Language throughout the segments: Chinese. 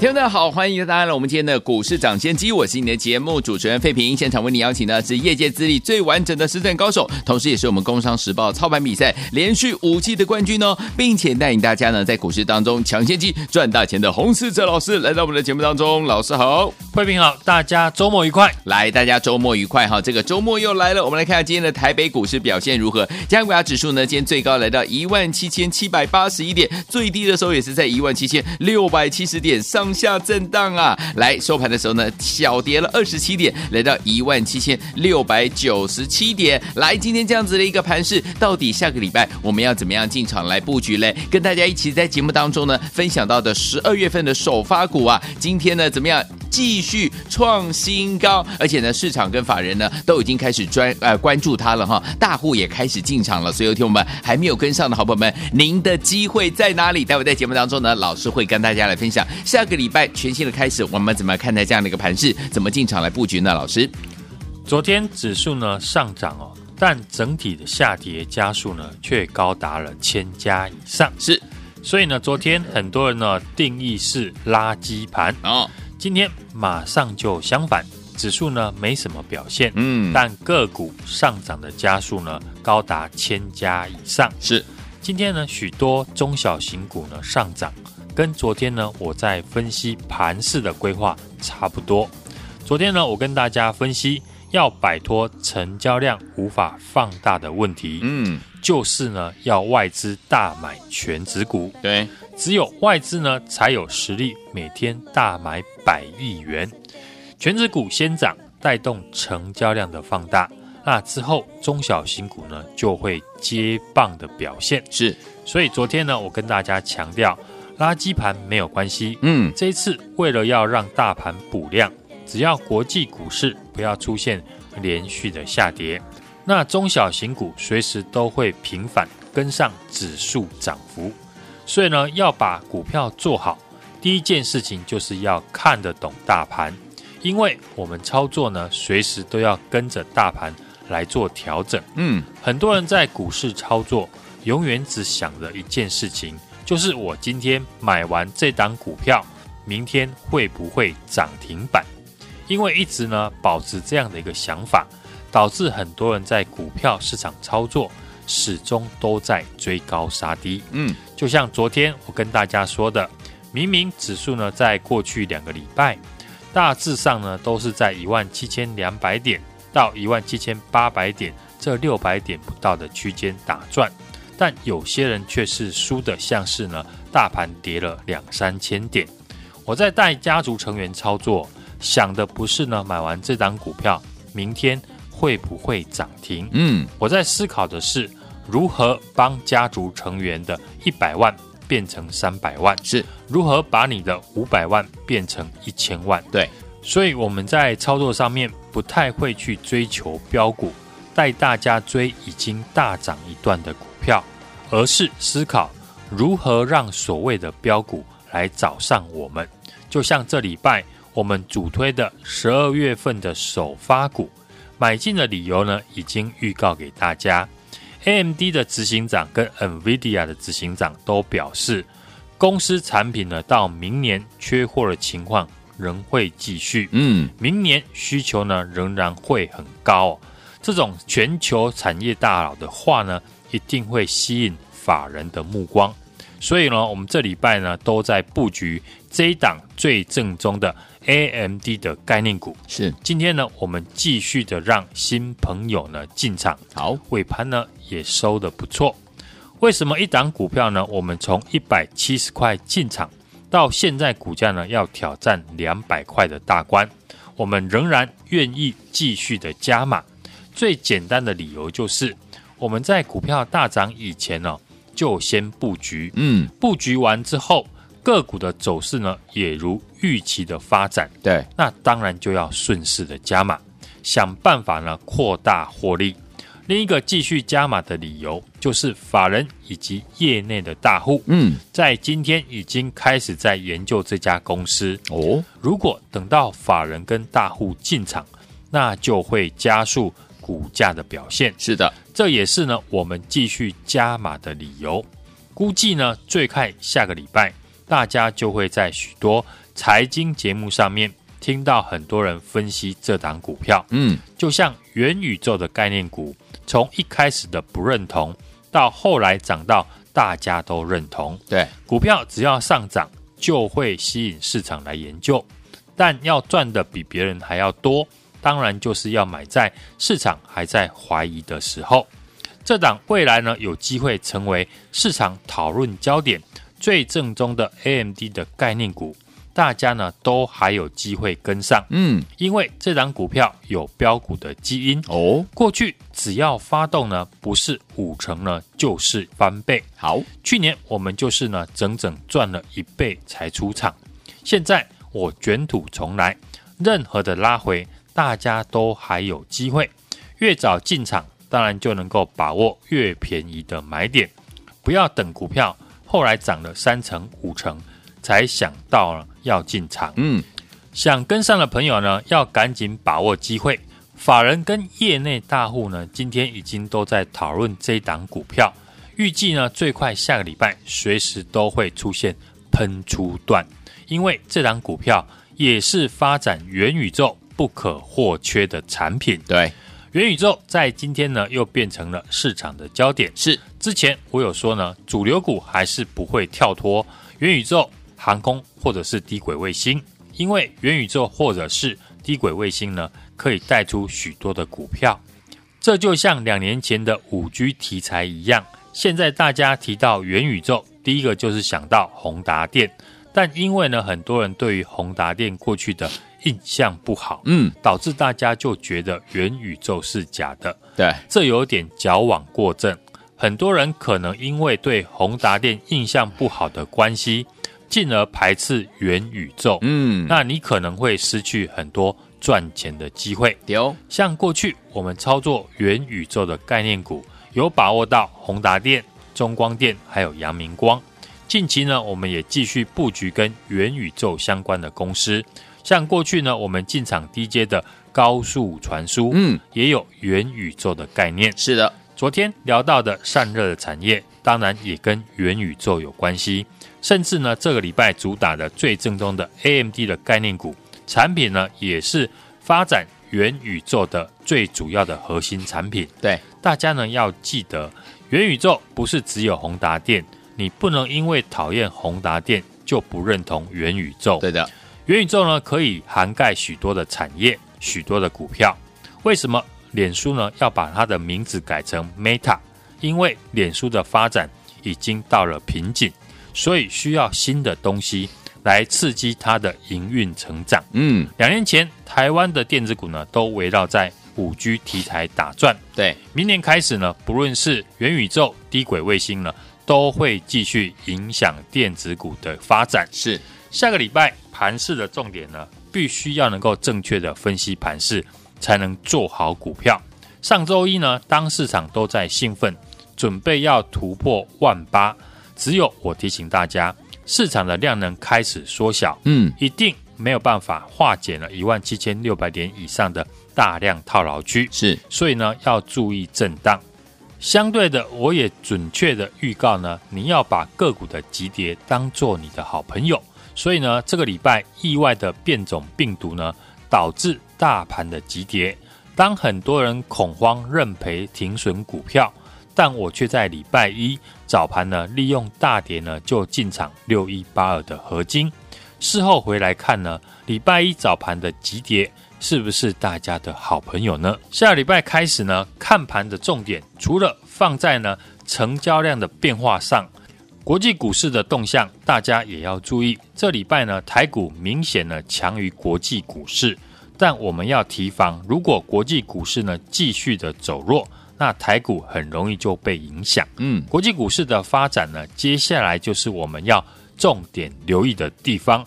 听众大家好，欢迎大家来我们今天的股市抢先机，我是你的节目主持人费平。现场为你邀请的是业界资历最完整的实战高手，同时也是我们工商时报操盘比赛连续五季的冠军哦，并且带领大家呢在股市当中抢先机赚大钱的洪士哲老师来到我们的节目当中。老师好，费平好，大家周末愉快。来，大家周末愉快哈，这个周末又来了，我们来看看今天的台北股市表现如何？加权指数呢，今天最高来到一万七千七百八十一点，最低的时候也是在一万七千六百七十点上。下震荡啊，来收盘的时候呢，小跌了二十七点，来到一万七千六百九十七点。来，今天这样子的一个盘势，到底下个礼拜我们要怎么样进场来布局嘞？跟大家一起在节目当中呢，分享到的十二月份的首发股啊，今天呢怎么样？继续创新高，而且呢，市场跟法人呢都已经开始专呃关注它了哈，大户也开始进场了。所以，有听我们还没有跟上的好朋友们，您的机会在哪里？待会在节目当中呢，老师会跟大家来分享下个礼拜全新的开始，我们怎么看待这样的一个盘势？怎么进场来布局呢？老师，昨天指数呢上涨哦，但整体的下跌家数呢却高达了千家以上，是，所以呢，昨天很多人呢定义是垃圾盘哦。今天马上就相反，指数呢没什么表现，嗯，但个股上涨的家数呢高达千家以上。是，今天呢许多中小型股呢上涨，跟昨天呢我在分析盘势的规划差不多。昨天呢我跟大家分析要摆脱成交量无法放大的问题，嗯，就是呢要外资大买全值股，对。只有外资呢，才有实力每天大买百亿元，全指股先涨，带动成交量的放大。那之后，中小型股呢就会接棒的表现。是，所以昨天呢，我跟大家强调，垃圾盘没有关系。嗯，这一次为了要让大盘补量，只要国际股市不要出现连续的下跌，那中小型股随时都会平反跟上指数涨幅。所以呢，要把股票做好，第一件事情就是要看得懂大盘，因为我们操作呢，随时都要跟着大盘来做调整。嗯，很多人在股市操作，永远只想着一件事情，就是我今天买完这档股票，明天会不会涨停板？因为一直呢保持这样的一个想法，导致很多人在股票市场操作。始终都在追高杀低，嗯，就像昨天我跟大家说的，明明指数呢在过去两个礼拜，大致上呢都是在一万七千两百点到一万七千八百点这六百点不到的区间打转，但有些人却是输的像是呢大盘跌了两三千点。我在带家族成员操作，想的不是呢买完这档股票明天会不会涨停，嗯，我在思考的是。如何帮家族成员的一百万变成三百万？是如何把你的五百万变成一千万？对，所以我们在操作上面不太会去追求标股，带大家追已经大涨一段的股票，而是思考如何让所谓的标股来找上我们。就像这礼拜我们主推的十二月份的首发股，买进的理由呢，已经预告给大家。AMD 的执行长跟 NVIDIA 的执行长都表示，公司产品呢到明年缺货的情况仍会继续，嗯，明年需求呢仍然会很高哦。这种全球产业大佬的话呢，一定会吸引法人的目光。所以呢，我们这礼拜呢都在布局这一档最正宗的 AMD 的概念股。是，今天呢，我们继续的让新朋友呢进场。好，尾盘呢也收的不错。为什么一档股票呢？我们从一百七十块进场，到现在股价呢要挑战两百块的大关，我们仍然愿意继续的加码。最简单的理由就是，我们在股票大涨以前呢。就先布局，嗯，布局完之后，个股的走势呢，也如预期的发展，对，那当然就要顺势的加码，想办法呢扩大获利。另一个继续加码的理由，就是法人以及业内的大户，嗯，在今天已经开始在研究这家公司哦。如果等到法人跟大户进场，那就会加速股价的表现。是的，这也是呢我们继续加码的理由。估计呢，最快下个礼拜，大家就会在许多财经节目上面。听到很多人分析这档股票，嗯，就像元宇宙的概念股，从一开始的不认同，到后来涨到大家都认同，对，股票只要上涨，就会吸引市场来研究，但要赚的比别人还要多，当然就是要买在市场还在怀疑的时候。这档未来呢，有机会成为市场讨论焦点最正宗的 AMD 的概念股。大家呢都还有机会跟上，嗯，因为这档股票有标股的基因哦。过去只要发动呢，不是五成呢，就是翻倍。好，去年我们就是呢，整整赚了一倍才出场。现在我卷土重来，任何的拉回，大家都还有机会。越早进场，当然就能够把握越便宜的买点。不要等股票后来涨了三成五成。才想到了要进场，嗯，想跟上的朋友呢，要赶紧把握机会。法人跟业内大户呢，今天已经都在讨论这档股票，预计呢最快下个礼拜随时都会出现喷出段，因为这档股票也是发展元宇宙不可或缺的产品。对，元宇宙在今天呢又变成了市场的焦点。是，之前我有说呢，主流股还是不会跳脱元宇宙。航空或者是低轨卫星，因为元宇宙或者是低轨卫星呢，可以带出许多的股票。这就像两年前的五 G 题材一样，现在大家提到元宇宙，第一个就是想到宏达电，但因为呢，很多人对于宏达电过去的印象不好，嗯，导致大家就觉得元宇宙是假的。对，这有点矫枉过正。很多人可能因为对宏达电印象不好的关系。进而排斥元宇宙，嗯，那你可能会失去很多赚钱的机会。有像过去我们操作元宇宙的概念股，有把握到宏达电、中光电还有阳明光。近期呢，我们也继续布局跟元宇宙相关的公司，像过去呢，我们进场低阶的高速传输，嗯，也有元宇宙的概念。是的，昨天聊到的散热的产业，当然也跟元宇宙有关系。甚至呢，这个礼拜主打的最正宗的 AMD 的概念股产品呢，也是发展元宇宙的最主要的核心产品。对，大家呢要记得，元宇宙不是只有宏达电，你不能因为讨厌宏达电就不认同元宇宙。对的，元宇宙呢可以涵盖许多的产业、许多的股票。为什么脸书呢要把它的名字改成 Meta？因为脸书的发展已经到了瓶颈。所以需要新的东西来刺激它的营运成长。嗯，两年前台湾的电子股呢，都围绕在五 G 题材打转。对，明年开始呢，不论是元宇宙、低轨卫星呢，都会继续影响电子股的发展。是，下个礼拜盘势的重点呢，必须要能够正确的分析盘势，才能做好股票。上周一呢，当市场都在兴奋，准备要突破万八。只有我提醒大家，市场的量能开始缩小，嗯，一定没有办法化解了一万七千六百点以上的大量套牢区，是，所以呢要注意震荡。相对的，我也准确的预告呢，你要把个股的急跌当做你的好朋友。所以呢，这个礼拜意外的变种病毒呢，导致大盘的急跌，当很多人恐慌认赔停损股票。但我却在礼拜一早盘呢，利用大跌呢就进场六一八二的合金。事后回来看呢，礼拜一早盘的急跌是不是大家的好朋友呢？下礼拜开始呢，看盘的重点除了放在呢成交量的变化上，国际股市的动向大家也要注意。这礼拜呢，台股明显呢强于国际股市，但我们要提防，如果国际股市呢继续的走弱。那台股很容易就被影响。嗯，国际股市的发展呢，接下来就是我们要重点留意的地方。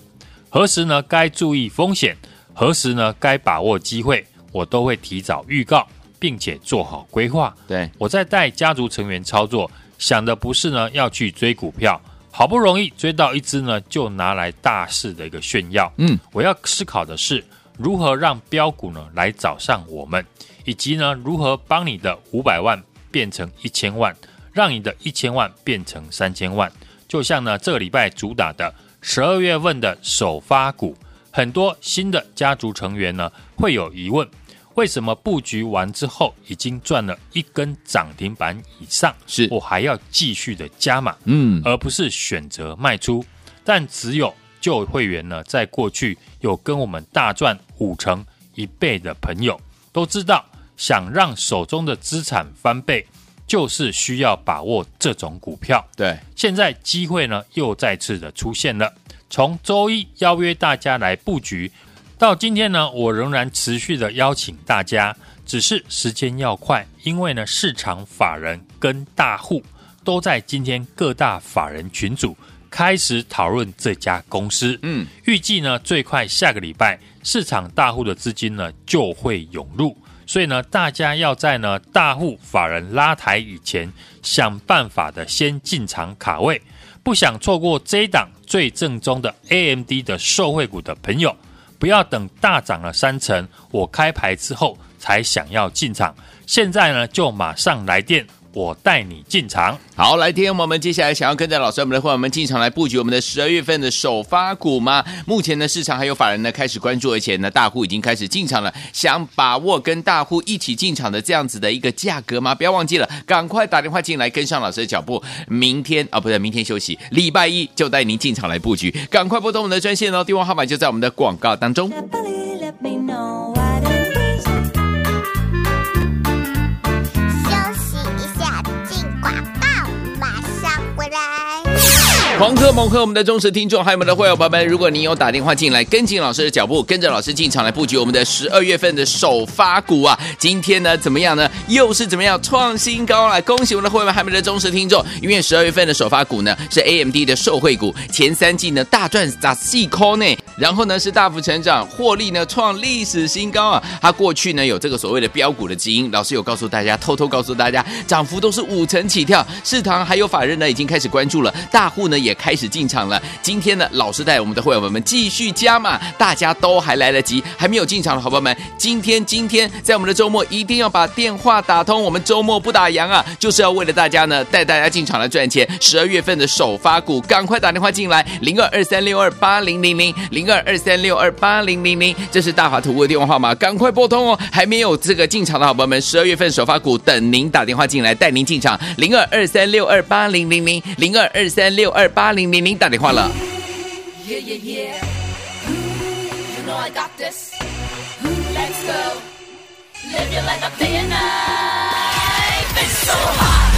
何时呢该注意风险，何时呢该把握机会，我都会提早预告。并且做好规划。对，我在带家族成员操作，想的不是呢要去追股票，好不容易追到一只呢，就拿来大肆的一个炫耀。嗯，我要思考的是如何让标股呢来找上我们，以及呢如何帮你的五百万变成一千万，让你的一千万变成三千万。就像呢这个礼拜主打的十二月份的首发股。很多新的家族成员呢会有疑问：为什么布局完之后已经赚了一根涨停板以上，是我还要继续的加码，嗯，而不是选择卖出？但只有旧会员呢，在过去有跟我们大赚五成一倍的朋友都知道，想让手中的资产翻倍，就是需要把握这种股票。对，现在机会呢又再次的出现了。从周一邀约大家来布局，到今天呢，我仍然持续的邀请大家，只是时间要快，因为呢，市场法人跟大户都在今天各大法人群组开始讨论这家公司。嗯，预计呢，最快下个礼拜，市场大户的资金呢就会涌入，所以呢，大家要在呢大户法人拉抬以前，想办法的先进场卡位。不想错过这一档最正宗的 AMD 的受惠股的朋友，不要等大涨了三成，我开牌之后才想要进场，现在呢就马上来电。我带你进场，好，来听我们接下来想要跟着老师我们的伙伴们进场来布局我们的十二月份的首发股吗？目前呢，市场还有法人呢开始关注，而且呢，大户已经开始进场了，想把握跟大户一起进场的这样子的一个价格吗？不要忘记了，赶快打电话进来跟上老师的脚步。明天啊，不对，明天休息，礼拜一就带您进场来布局，赶快拨通我们的专线哦，电话号码就在我们的广告当中。狂贺猛贺我们的忠实听众，还有我们的会员朋友们，如果你有打电话进来，跟紧老师的脚步，跟着老师进场来布局我们的十二月份的首发股啊！今天呢，怎么样呢？又是怎么样创新高了？恭喜我们的会员，还有我们的忠实听众，因为十二月份的首发股呢是 AMD 的受惠股，前三季呢大赚砸细抠呢，然后呢是大幅成长，获利呢创历史新高啊！它过去呢有这个所谓的标股的基因，老师有告诉大家，偷偷告诉大家，涨幅都是五成起跳，市场还有法人呢已经开始关注了，大户呢也。也开始进场了。今天呢，老师带我们的会员们继续加码，大家都还来得及，还没有进场的好朋友们，今天今天在我们的周末一定要把电话打通。我们周末不打烊啊，就是要为了大家呢，带大家进场来赚钱。十二月份的首发股，赶快打电话进来，零二二三六二八零零零，零二二三六二八零零零，这是大华图的电话号码，赶快拨通哦。还没有这个进场的好朋友们，十二月份首发股等您打电话进来，带您进场，零二二三六二八零零零，零二二三六二八。八零零零打电话了。就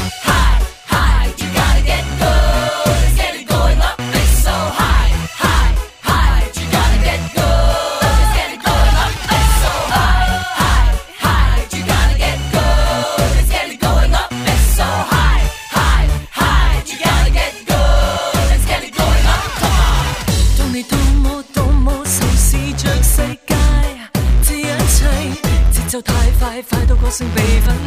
快到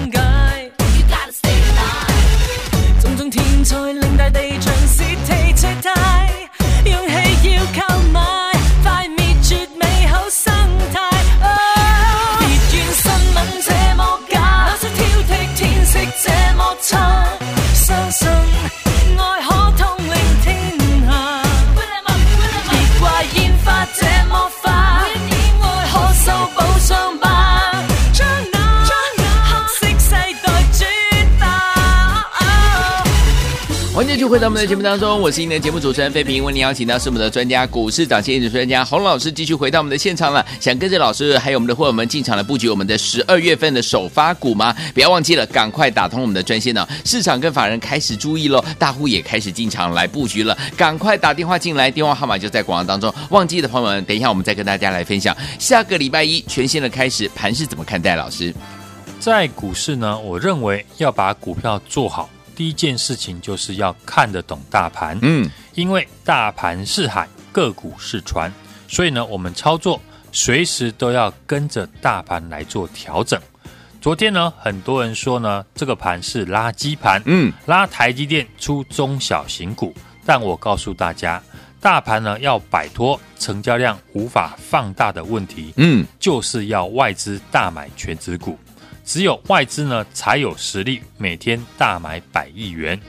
们的节目当中，我是您的节目主持人费平，为您邀请到是我们的专家股市涨先机专家洪老师，继续回到我们的现场了。想跟着老师还有我们的伙伴们进场来布局我们的十二月份的首发股吗？不要忘记了，赶快打通我们的专线呢。市场跟法人开始注意喽，大户也开始进场来布局了，赶快打电话进来，电话号码就在广告当中。忘记的朋友们，等一下我们再跟大家来分享。下个礼拜一全新的开始，盘是怎么看待？老师，在股市呢，我认为要把股票做好。第一件事情就是要看得懂大盘，嗯，因为大盘是海，个股是船，所以呢，我们操作随时都要跟着大盘来做调整。昨天呢，很多人说呢，这个盘是垃圾盘，嗯，拉台积电出中小型股，但我告诉大家，大盘呢要摆脱成交量无法放大的问题，嗯，就是要外资大买全值股，只有外资呢才有实力每天大买百亿元，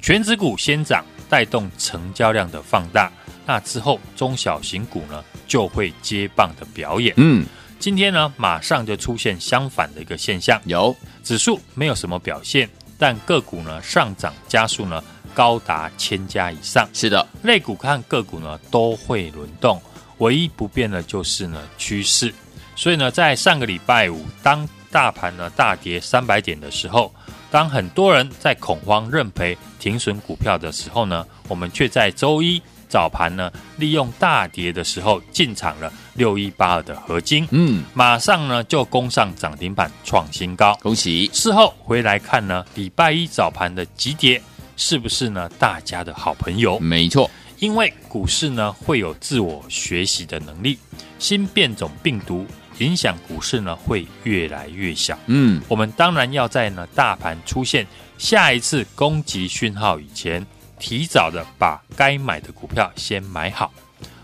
全指股先涨，带动成交量的放大，那之后中小型股呢就会接棒的表演，嗯。今天呢，马上就出现相反的一个现象，有指数没有什么表现，但个股呢上涨加速呢高达千家以上。是的，类股看个股呢都会轮动，唯一不变的就是呢趋势。所以呢，在上个礼拜五，当大盘呢大跌三百点的时候，当很多人在恐慌认赔停损股票的时候呢，我们却在周一。早盘呢，利用大跌的时候进场了六一八二的合金，嗯，马上呢就攻上涨停板创新高，恭喜！事后回来看呢，礼拜一早盘的急跌是不是呢大家的好朋友？没错，因为股市呢会有自我学习的能力，新变种病毒影响股市呢会越来越小。嗯，我们当然要在呢大盘出现下一次攻击讯号以前。提早的把该买的股票先买好。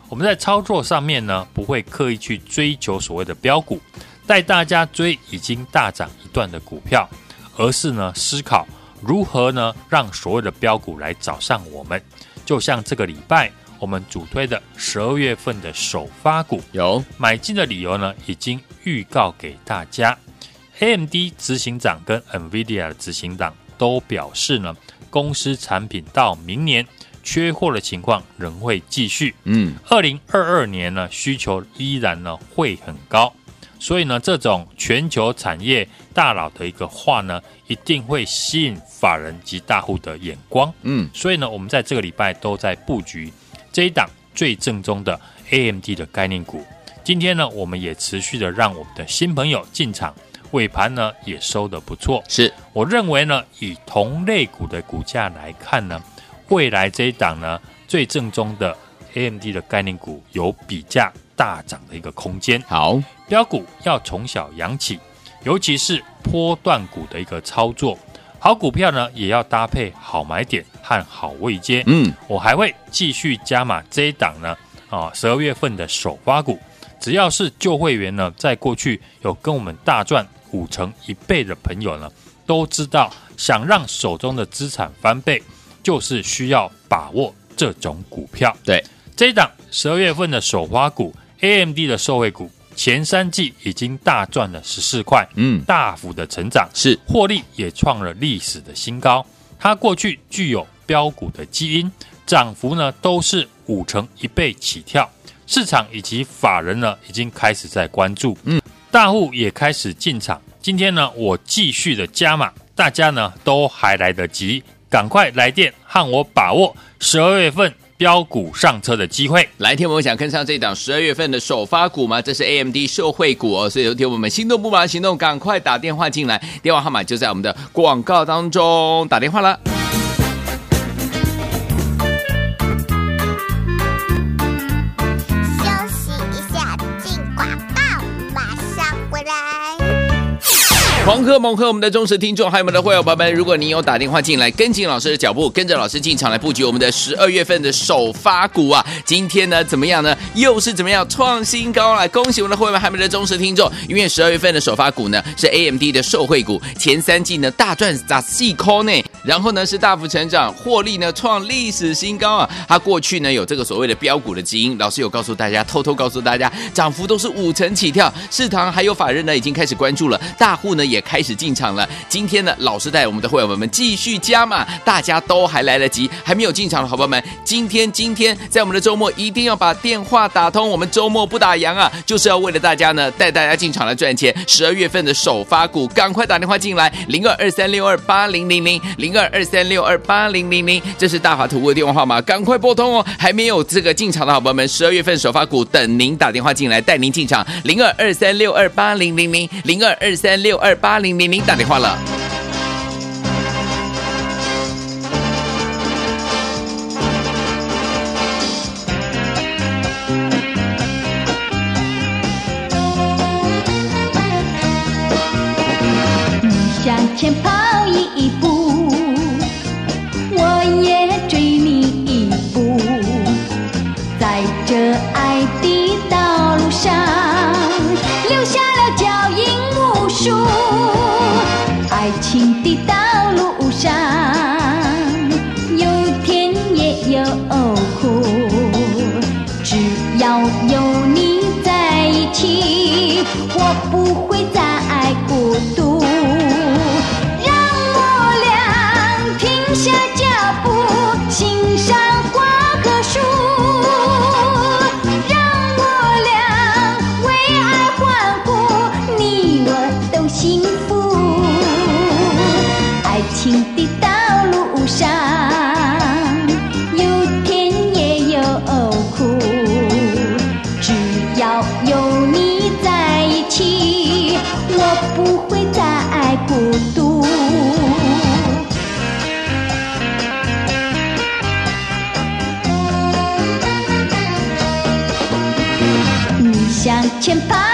我们在操作上面呢，不会刻意去追求所谓的标股，带大家追已经大涨一段的股票，而是呢思考如何呢让所谓的标股来找上我们。就像这个礼拜我们主推的十二月份的首发股，有买进的理由呢，已经预告给大家。AMD 执行长跟 NVIDIA 的执行长都表示呢。公司产品到明年缺货的情况仍会继续。嗯，二零二二年呢需求依然呢会很高，所以呢这种全球产业大佬的一个话呢，一定会吸引法人及大户的眼光。嗯，所以呢我们在这个礼拜都在布局这一档最正宗的 AMD 的概念股。今天呢我们也持续的让我们的新朋友进场。尾盘呢也收得不错，是我认为呢，以同类股的股价来看呢，未来这一档呢最正宗的 AMD 的概念股有比价大涨的一个空间。好，标股要从小养起，尤其是波段股的一个操作，好股票呢也要搭配好买点和好位阶。嗯，我还会继续加码这一档呢啊，十二月份的首发股，只要是旧会员呢，在过去有跟我们大赚。五成一倍的朋友呢，都知道，想让手中的资产翻倍，就是需要把握这种股票。对，这一档十二月份的首发股，AMD 的受惠股，前三季已经大赚了十四块，嗯，大幅的成长，是获利也创了历史的新高。它过去具有标股的基因，涨幅呢都是五成一倍起跳，市场以及法人呢已经开始在关注，嗯。大户也开始进场，今天呢，我继续的加码，大家呢都还来得及，赶快来电和我把握十二月份标股上车的机会。来天，我们想跟上这档十二月份的首发股吗？这是 AMD 社会股哦，所以有天我们心动不忙行动，赶快打电话进来，电话号码就在我们的广告当中，打电话了。狂喝猛喝！我们的忠实听众还有我们的会员朋友们，如果您有打电话进来，跟紧老师的脚步，跟着老师进场来布局我们的十二月份的首发股啊！今天呢，怎么样呢？又是怎么样创新高了？恭喜我们的会员还有我们的忠实听众，因为十二月份的首发股呢是 AMD 的受惠股，前三季呢大赚砸细抠呢，然后呢是大幅成长，获利呢创历史新高啊！它过去呢有这个所谓的标股的基因，老师有告诉大家，偷偷告诉大家，涨幅都是五成起跳，市场还有法人呢已经开始关注了，大户呢也。开始进场了。今天呢，老师带我们的会员们继续加码，大家都还来得及，还没有进场的好朋友们，今天今天在我们的周末一定要把电话打通。我们周末不打烊啊，就是要为了大家呢，带大家进场来赚钱。十二月份的首发股，赶快打电话进来，零二二三六二八零零零，零二二二三六二八零零零，这是大华图的电话号码，赶快拨通哦。还没有资格进场的好朋友们，十二月份首发股等您打电话进来，带您进场，零二二三六二八零零零，零二二三六二。八零零零打电话了。的道路上有甜也有苦，只要有你在一起，我不会再孤独。你向前跑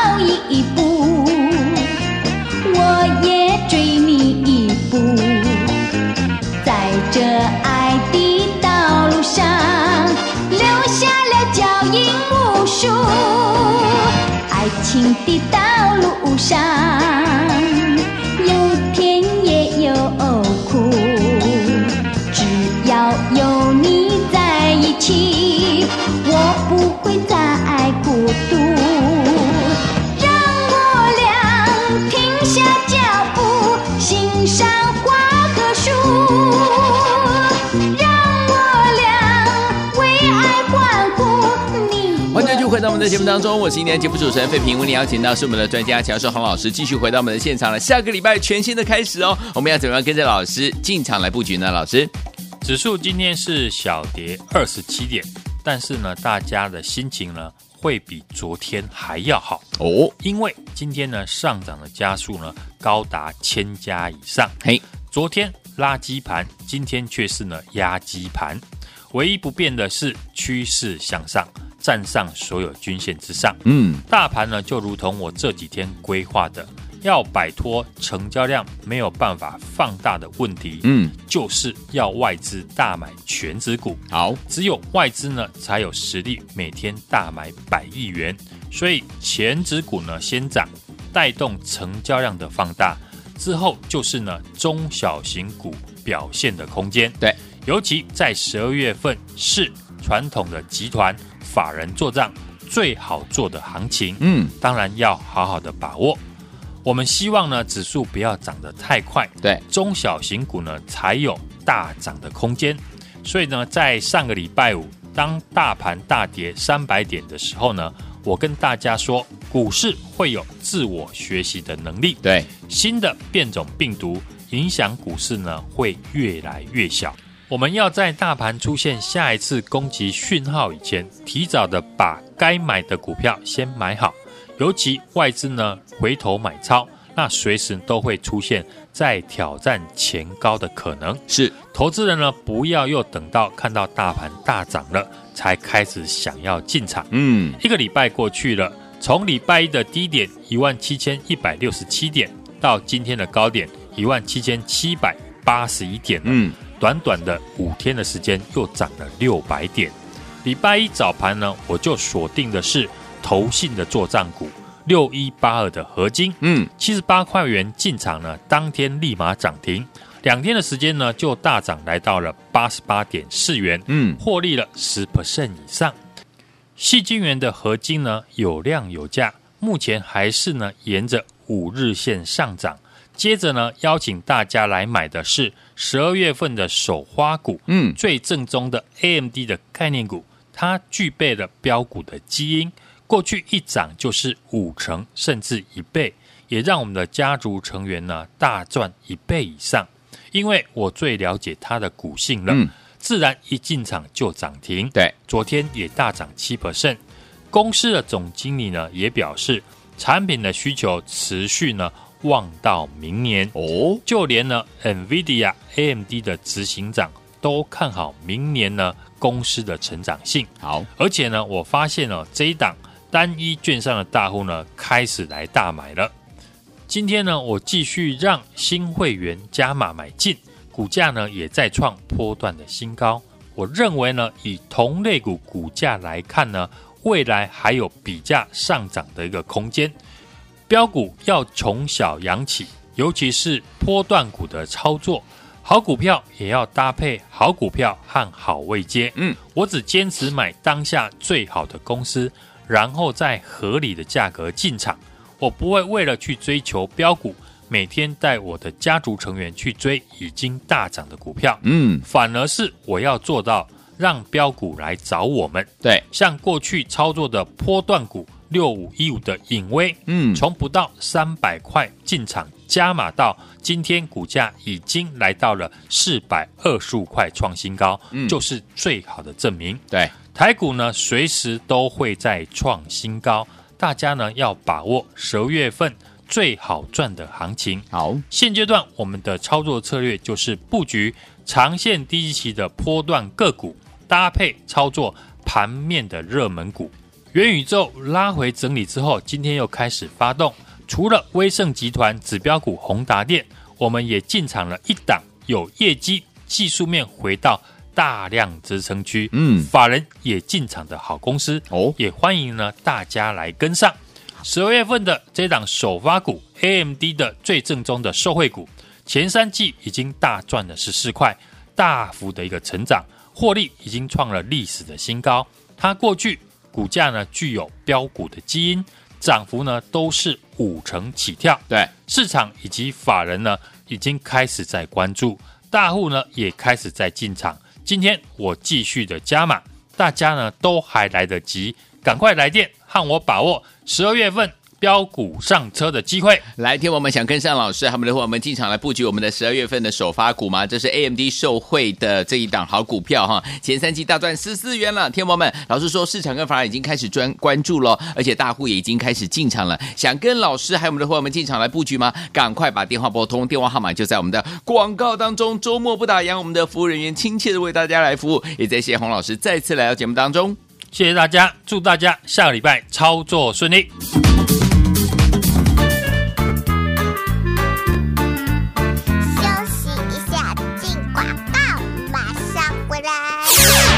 再孤独。让我俩停下脚步，欣赏花和树。让我俩为爱欢呼，你欢迎继续回到我们的节目当中，我是今天节目主持人费平。为你邀请到是我们的专家乔寿洪老师，继续回到我们的现场了。下个礼拜全新的开始哦，我们要怎么样跟着老师进场来布局呢？老师，指数今天是小跌二十七点，但是呢，大家的心情呢会比昨天还要好。哦，因为今天呢上涨的加速呢高达千家以上。嘿，昨天拉基盘，今天却是呢压基盘，唯一不变的是趋势向上。站上所有均线之上，嗯，大盘呢就如同我这几天规划的，要摆脱成交量没有办法放大的问题，嗯，就是要外资大买全指股，好，只有外资呢才有实力每天大买百亿元，所以权值股呢先涨，带动成交量的放大，之后就是呢中小型股表现的空间，对，尤其在十二月份是传统的集团。法人做账最好做的行情，嗯，当然要好好的把握。我们希望呢，指数不要涨得太快，对，中小型股呢才有大涨的空间。所以呢，在上个礼拜五，当大盘大跌三百点的时候呢，我跟大家说，股市会有自我学习的能力，对，新的变种病毒影响股市呢会越来越小。我们要在大盘出现下一次攻击讯号以前，提早的把该买的股票先买好。尤其外资呢回头买超，那随时都会出现在挑战前高的可能。是，投资人呢不要又等到看到大盘大涨了才开始想要进场。嗯，一个礼拜过去了，从礼拜一的低点一万七千一百六十七点，到今天的高点一万七千七百八十一点了。嗯。短短的五天的时间，又涨了六百点。礼拜一早盘呢，我就锁定的是投信的作账股六一八二的合金，嗯，七十八块元进场呢，当天立马涨停，两天的时间呢，就大涨来到了八十八点四元，嗯，获利了十 percent 以上。细晶元的合金呢，有量有价，目前还是呢沿着五日线上涨。接着呢，邀请大家来买的是十二月份的首花股，嗯，最正宗的 AMD 的概念股，它具备了标股的基因，过去一涨就是五成甚至一倍，也让我们的家族成员呢大赚一倍以上。因为我最了解它的股性了，嗯，自然一进场就涨停。对，昨天也大涨七 percent。公司的总经理呢也表示，产品的需求持续呢。望到明年哦，就连呢，NVIDIA、AMD 的执行长都看好明年呢公司的成长性。好，而且呢，我发现哦，这一档单一券商的大户呢开始来大买了。今天呢，我继续让新会员加码买进，股价呢也在创波段的新高。我认为呢，以同类股股价来看呢，未来还有比价上涨的一个空间。标股要从小扬起，尤其是波段股的操作，好股票也要搭配好股票和好位接。嗯，我只坚持买当下最好的公司，然后在合理的价格进场。我不会为了去追求标股，每天带我的家族成员去追已经大涨的股票。嗯，反而是我要做到让标股来找我们。对，像过去操作的波段股。六五一五的影威，嗯，从不到三百块进场加码到今天股价已经来到了四百二十五块创新高，嗯，就是最好的证明。对，台股呢随时都会在创新高，大家呢要把握十二月份最好赚的行情。好，现阶段我们的操作策略就是布局长线低基期的波段个股，搭配操作盘面的热门股。元宇宙拉回整理之后，今天又开始发动。除了威盛集团指标股宏达电，我们也进场了一档有业绩、技术面回到大量支撑区，嗯，法人也进场的好公司哦，也欢迎呢大家来跟上。十二月份的这档首发股 AMD 的最正宗的受惠股，前三季已经大赚了十四块，大幅的一个成长，获利已经创了历史的新高。它过去。股价呢具有标股的基因，涨幅呢都是五成起跳。对，市场以及法人呢已经开始在关注，大户呢也开始在进场。今天我继续的加码，大家呢都还来得及，赶快来电和我把握十二月份。飙股上车的机会，来天我们想跟上老师，他们的话，我们进场来布局我们的十二月份的首发股吗？这是 AMD 受惠的这一档好股票哈，前三季大赚十四元了。天王们，老师说市场跟法人已经开始专关注了，而且大户也已经开始进场了。想跟老师还有我们的伙伴们进场来布局吗？赶快把电话拨通，电话号码就在我们的广告当中。周末不打烊，我们的服务人员亲切的为大家来服务。也在谢谢洪老师再次来到节目当中，谢谢大家，祝大家下个礼拜操作顺利。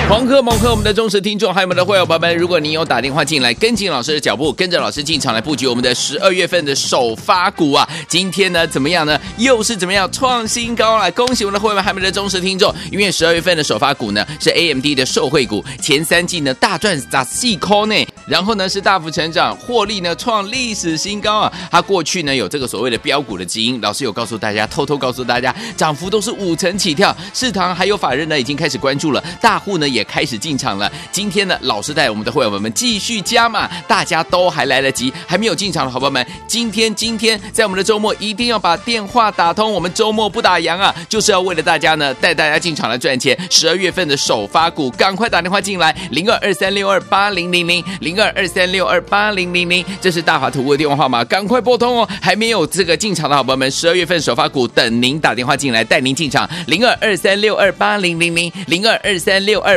狂贺猛贺我们的忠实听众，还有我们的会员朋友们，如果您有打电话进来，跟紧老师的脚步，跟着老师进场来布局我们的十二月份的首发股啊，今天呢怎么样呢？又是怎么样创新高了？恭喜我们的会员还有我们的忠实听众，因为十二月份的首发股呢是 AMD 的受惠股，前三季呢大赚砸细空呢，然后呢是大幅成长，获利呢创历史新高啊！它过去呢有这个所谓的标股的基因，老师有告诉大家，偷偷告诉大家，涨幅都是五成起跳，市场还有法人呢已经开始关注了，大户呢。也开始进场了。今天呢，老师带我们的会员们继续加码，大家都还来得及，还没有进场的好朋友们，今天今天在我们的周末一定要把电话打通。我们周末不打烊啊，就是要为了大家呢带大家进场来赚钱。十二月份的首发股，赶快打电话进来，零二二三六二八零零零零二二三六二八零零零，这是大华图物的电话号码，赶快拨通哦。还没有这个进场的好朋友们，十二月份首发股等您打电话进来，带您进场，零二二三六二八零零零零二二三六二。